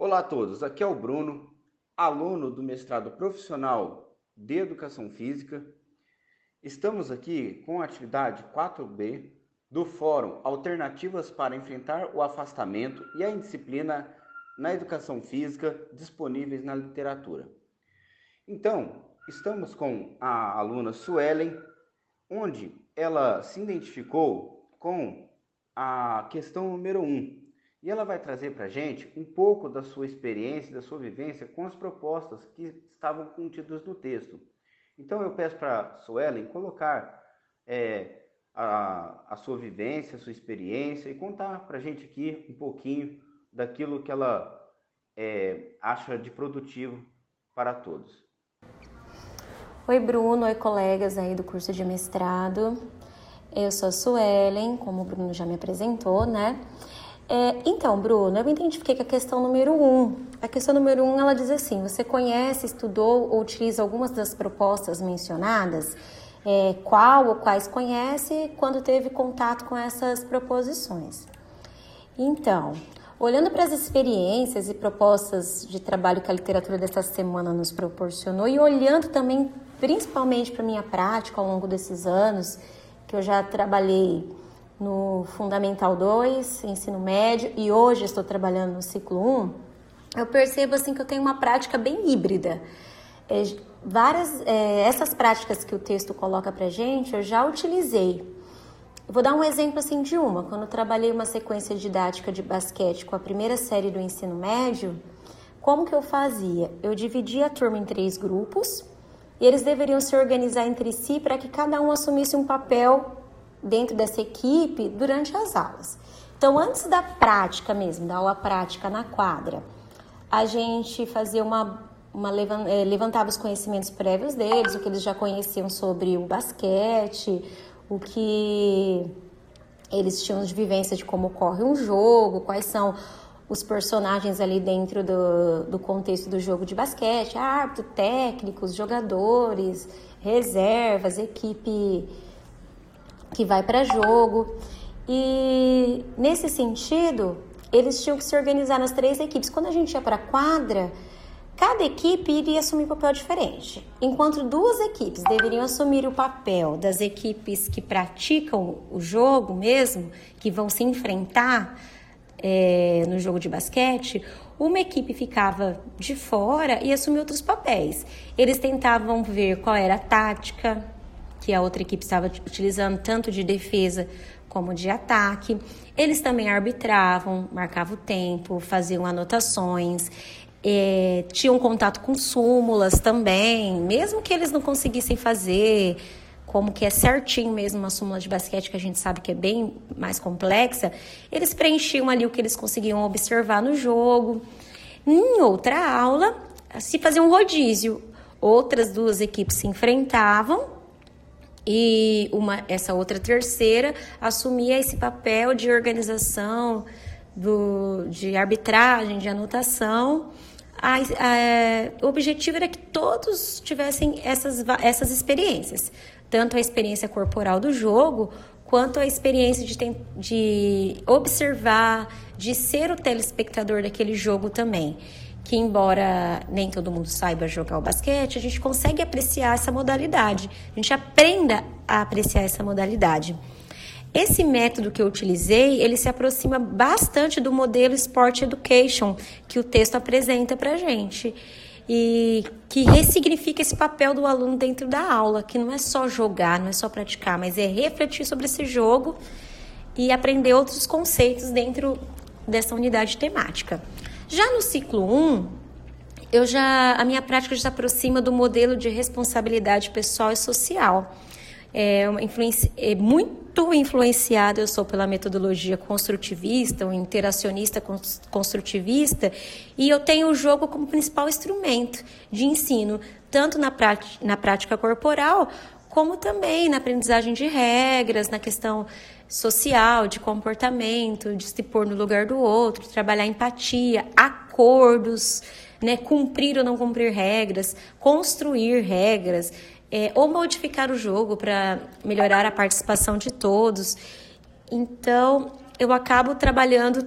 Olá a todos, aqui é o Bruno, aluno do mestrado profissional de Educação Física. Estamos aqui com a atividade 4B do Fórum Alternativas para Enfrentar o Afastamento e a Indisciplina na Educação Física disponíveis na literatura. Então, estamos com a aluna Suelen, onde ela se identificou com a questão número 1, um, e ela vai trazer para a gente um pouco da sua experiência, da sua vivência com as propostas que estavam contidas no texto. Então eu peço para a Suelen colocar é, a, a sua vivência, a sua experiência e contar para a gente aqui um pouquinho daquilo que ela é, acha de produtivo para todos. Oi Bruno, oi colegas aí do curso de mestrado. Eu sou a Suelen, como o Bruno já me apresentou, né? É, então, Bruno, eu identifiquei que a questão número um, a questão número um, ela diz assim: você conhece, estudou ou utiliza algumas das propostas mencionadas? É, qual ou quais conhece quando teve contato com essas proposições? Então, olhando para as experiências e propostas de trabalho que a literatura dessa semana nos proporcionou e olhando também principalmente para minha prática ao longo desses anos, que eu já trabalhei no Fundamental 2, ensino médio, e hoje estou trabalhando no ciclo 1, eu percebo assim que eu tenho uma prática bem híbrida. É, várias é, essas práticas que o texto coloca para gente, eu já utilizei. Vou dar um exemplo assim de uma. Quando eu trabalhei uma sequência didática de basquete com a primeira série do ensino médio, como que eu fazia? Eu dividia a turma em três grupos e eles deveriam se organizar entre si para que cada um assumisse um papel dentro dessa equipe durante as aulas. Então, antes da prática mesmo, da aula prática na quadra, a gente fazia uma, uma eh, levantava os conhecimentos prévios deles, o que eles já conheciam sobre o basquete, o que eles tinham de vivência de como ocorre um jogo, quais são os personagens ali dentro do, do contexto do jogo de basquete, árbitro, técnicos, jogadores, reservas, equipe que vai para jogo. E nesse sentido, eles tinham que se organizar nas três equipes. Quando a gente ia para quadra, cada equipe iria assumir um papel diferente. Enquanto duas equipes deveriam assumir o papel das equipes que praticam o jogo mesmo, que vão se enfrentar é, no jogo de basquete, uma equipe ficava de fora e assumia outros papéis. Eles tentavam ver qual era a tática, que a outra equipe estava utilizando, tanto de defesa como de ataque. Eles também arbitravam, marcavam o tempo, faziam anotações, é, tinham contato com súmulas também, mesmo que eles não conseguissem fazer como que é certinho mesmo uma súmula de basquete que a gente sabe que é bem mais complexa, eles preenchiam ali o que eles conseguiam observar no jogo. Em outra aula, se fazia um rodízio. Outras duas equipes se enfrentavam e uma, essa outra terceira assumia esse papel de organização, do, de arbitragem, de anotação. A, a, o objetivo era que todos tivessem essas, essas experiências, tanto a experiência corporal do jogo, quanto a experiência de, de observar, de ser o telespectador daquele jogo também que embora nem todo mundo saiba jogar o basquete, a gente consegue apreciar essa modalidade. A gente aprenda a apreciar essa modalidade. Esse método que eu utilizei, ele se aproxima bastante do modelo Sport Education que o texto apresenta para gente e que ressignifica esse papel do aluno dentro da aula, que não é só jogar, não é só praticar, mas é refletir sobre esse jogo e aprender outros conceitos dentro dessa unidade temática. Já no ciclo 1, eu já a minha prática já se aproxima do modelo de responsabilidade pessoal e social. É, uma influência, é muito influenciada eu sou pela metodologia construtivista, ou interacionista construtivista, e eu tenho o jogo como principal instrumento de ensino, tanto na prática, na prática corporal, como também na aprendizagem de regras, na questão social, de comportamento, de se pôr no lugar do outro, trabalhar empatia, acordos, né, cumprir ou não cumprir regras, construir regras, é, ou modificar o jogo para melhorar a participação de todos. Então, eu acabo trabalhando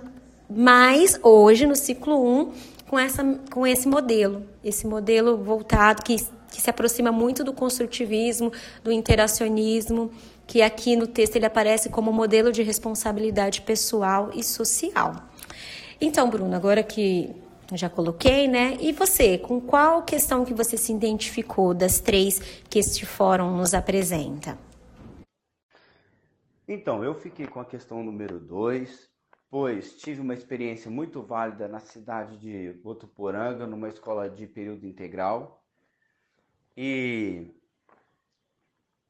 mais hoje no ciclo 1 com, essa, com esse modelo, esse modelo voltado que, que se aproxima muito do construtivismo, do interacionismo, que aqui no texto ele aparece como modelo de responsabilidade pessoal e social. Então, Bruno, agora que já coloquei, né? E você, com qual questão que você se identificou das três que este fórum nos apresenta? Então, eu fiquei com a questão número dois, pois tive uma experiência muito válida na cidade de Botuporanga, numa escola de período integral. E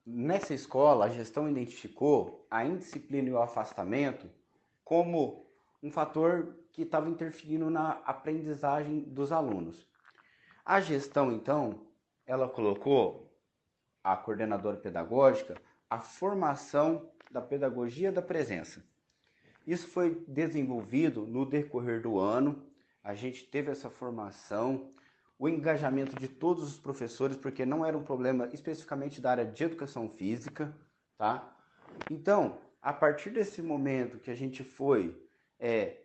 Nessa escola, a gestão identificou a indisciplina e o afastamento como um fator que estava interferindo na aprendizagem dos alunos. A gestão, então, ela colocou a coordenadora pedagógica a formação da pedagogia da presença. Isso foi desenvolvido no decorrer do ano. A gente teve essa formação, o engajamento de todos os professores, porque não era um problema especificamente da área de educação física, tá? Então, a partir desse momento que a gente foi é,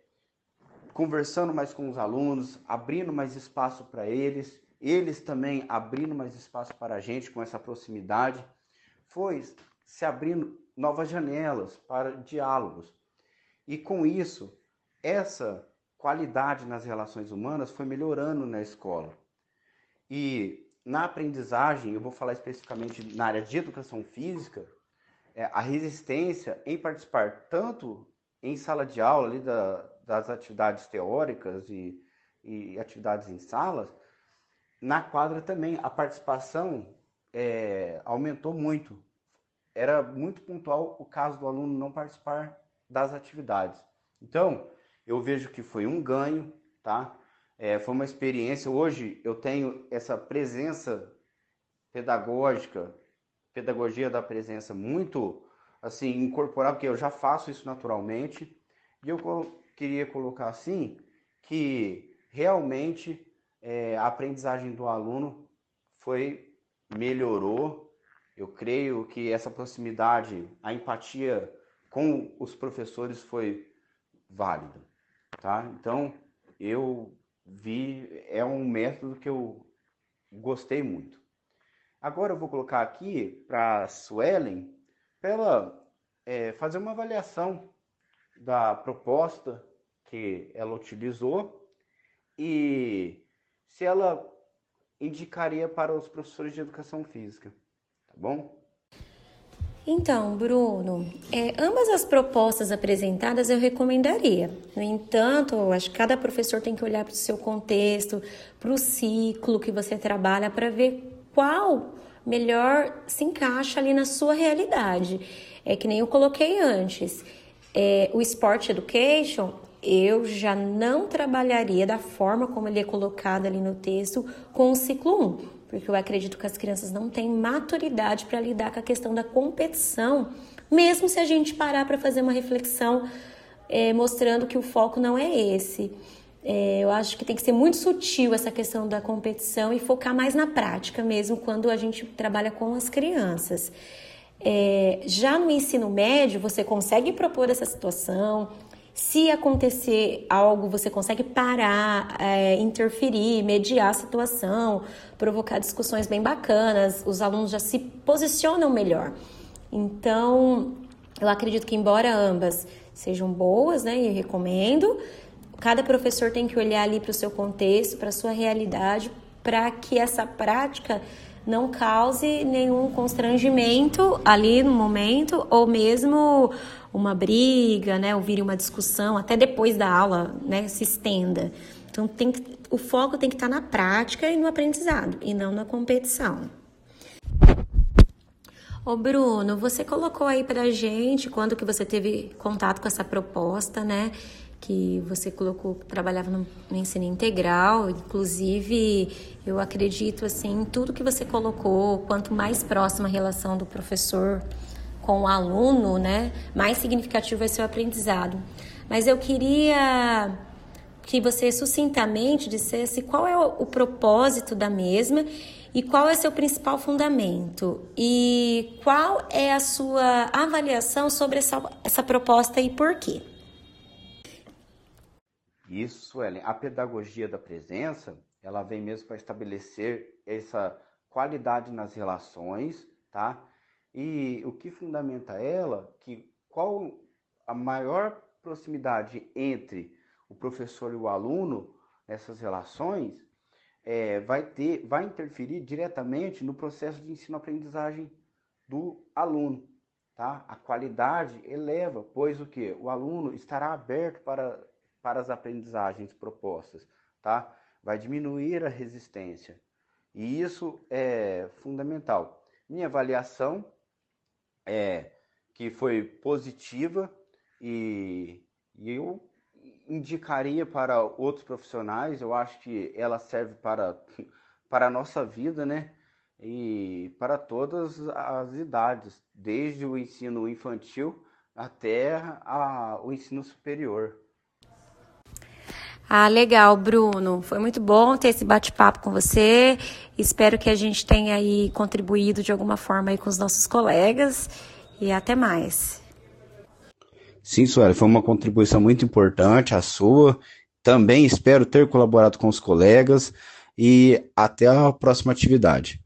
conversando mais com os alunos, abrindo mais espaço para eles, eles também abrindo mais espaço para a gente com essa proximidade, foi se abrindo novas janelas para diálogos. E com isso, essa qualidade nas relações humanas foi melhorando na escola. E na aprendizagem, eu vou falar especificamente na área de educação física, é, a resistência em participar tanto em sala de aula ali da, das atividades teóricas e, e, atividades em salas, na quadra também a participação é, aumentou muito. Era muito pontual o caso do aluno não participar das atividades. Então, eu vejo que foi um ganho, tá? É, foi uma experiência. Hoje eu tenho essa presença pedagógica, pedagogia da presença muito assim incorporada, porque eu já faço isso naturalmente. E eu queria colocar assim que realmente é, a aprendizagem do aluno foi melhorou. Eu creio que essa proximidade, a empatia com os professores foi válida, tá? Então eu vi, é um método que eu gostei muito. Agora eu vou colocar aqui para a Suelen, para ela é, fazer uma avaliação da proposta que ela utilizou e se ela indicaria para os professores de educação física, tá bom? Então, Bruno, é, ambas as propostas apresentadas eu recomendaria. No entanto, acho que cada professor tem que olhar para o seu contexto, para o ciclo que você trabalha, para ver qual melhor se encaixa ali na sua realidade. É que nem eu coloquei antes. É, o Sport Education, eu já não trabalharia da forma como ele é colocado ali no texto com o ciclo 1 porque eu acredito que as crianças não têm maturidade para lidar com a questão da competição, mesmo se a gente parar para fazer uma reflexão é, mostrando que o foco não é esse. É, eu acho que tem que ser muito sutil essa questão da competição e focar mais na prática mesmo quando a gente trabalha com as crianças. É, já no ensino médio, você consegue propor essa situação, se acontecer algo, você consegue parar, é, interferir, mediar a situação, provocar discussões bem bacanas, os alunos já se posicionam melhor. Então, eu acredito que, embora ambas sejam boas, né, e recomendo, cada professor tem que olhar ali para o seu contexto, para a sua realidade, para que essa prática não cause nenhum constrangimento ali no momento, ou mesmo uma briga, né, ou vire uma discussão, até depois da aula, né, se estenda. Então, tem que, o foco tem que estar na prática e no aprendizado, e não na competição. Ô Bruno, você colocou aí pra gente quando que você teve contato com essa proposta, né? Que você colocou, trabalhava no, no ensino integral, inclusive eu acredito assim, tudo que você colocou, quanto mais próxima a relação do professor com o aluno, né, mais significativo vai ser o aprendizado. Mas eu queria que você sucintamente dissesse qual é o, o propósito da mesma e qual é seu principal fundamento e qual é a sua avaliação sobre essa, essa proposta e por quê. Isso, Suelen. A pedagogia da presença, ela vem mesmo para estabelecer essa qualidade nas relações, tá? E o que fundamenta ela, que qual a maior proximidade entre o professor e o aluno nessas relações é, vai ter, vai interferir diretamente no processo de ensino-aprendizagem do aluno, tá? A qualidade eleva, pois o que? O aluno estará aberto para, para as aprendizagens propostas, tá? Vai diminuir a resistência. E isso é fundamental. Minha avaliação é que foi positiva e, e eu indicaria para outros profissionais. Eu acho que ela serve para, para a nossa vida, né? E para todas as idades, desde o ensino infantil até a, o ensino superior. Ah, legal, Bruno. Foi muito bom ter esse bate-papo com você. Espero que a gente tenha aí contribuído de alguma forma aí com os nossos colegas e até mais. Sim, Sueli, foi uma contribuição muito importante a sua. Também espero ter colaborado com os colegas e até a próxima atividade.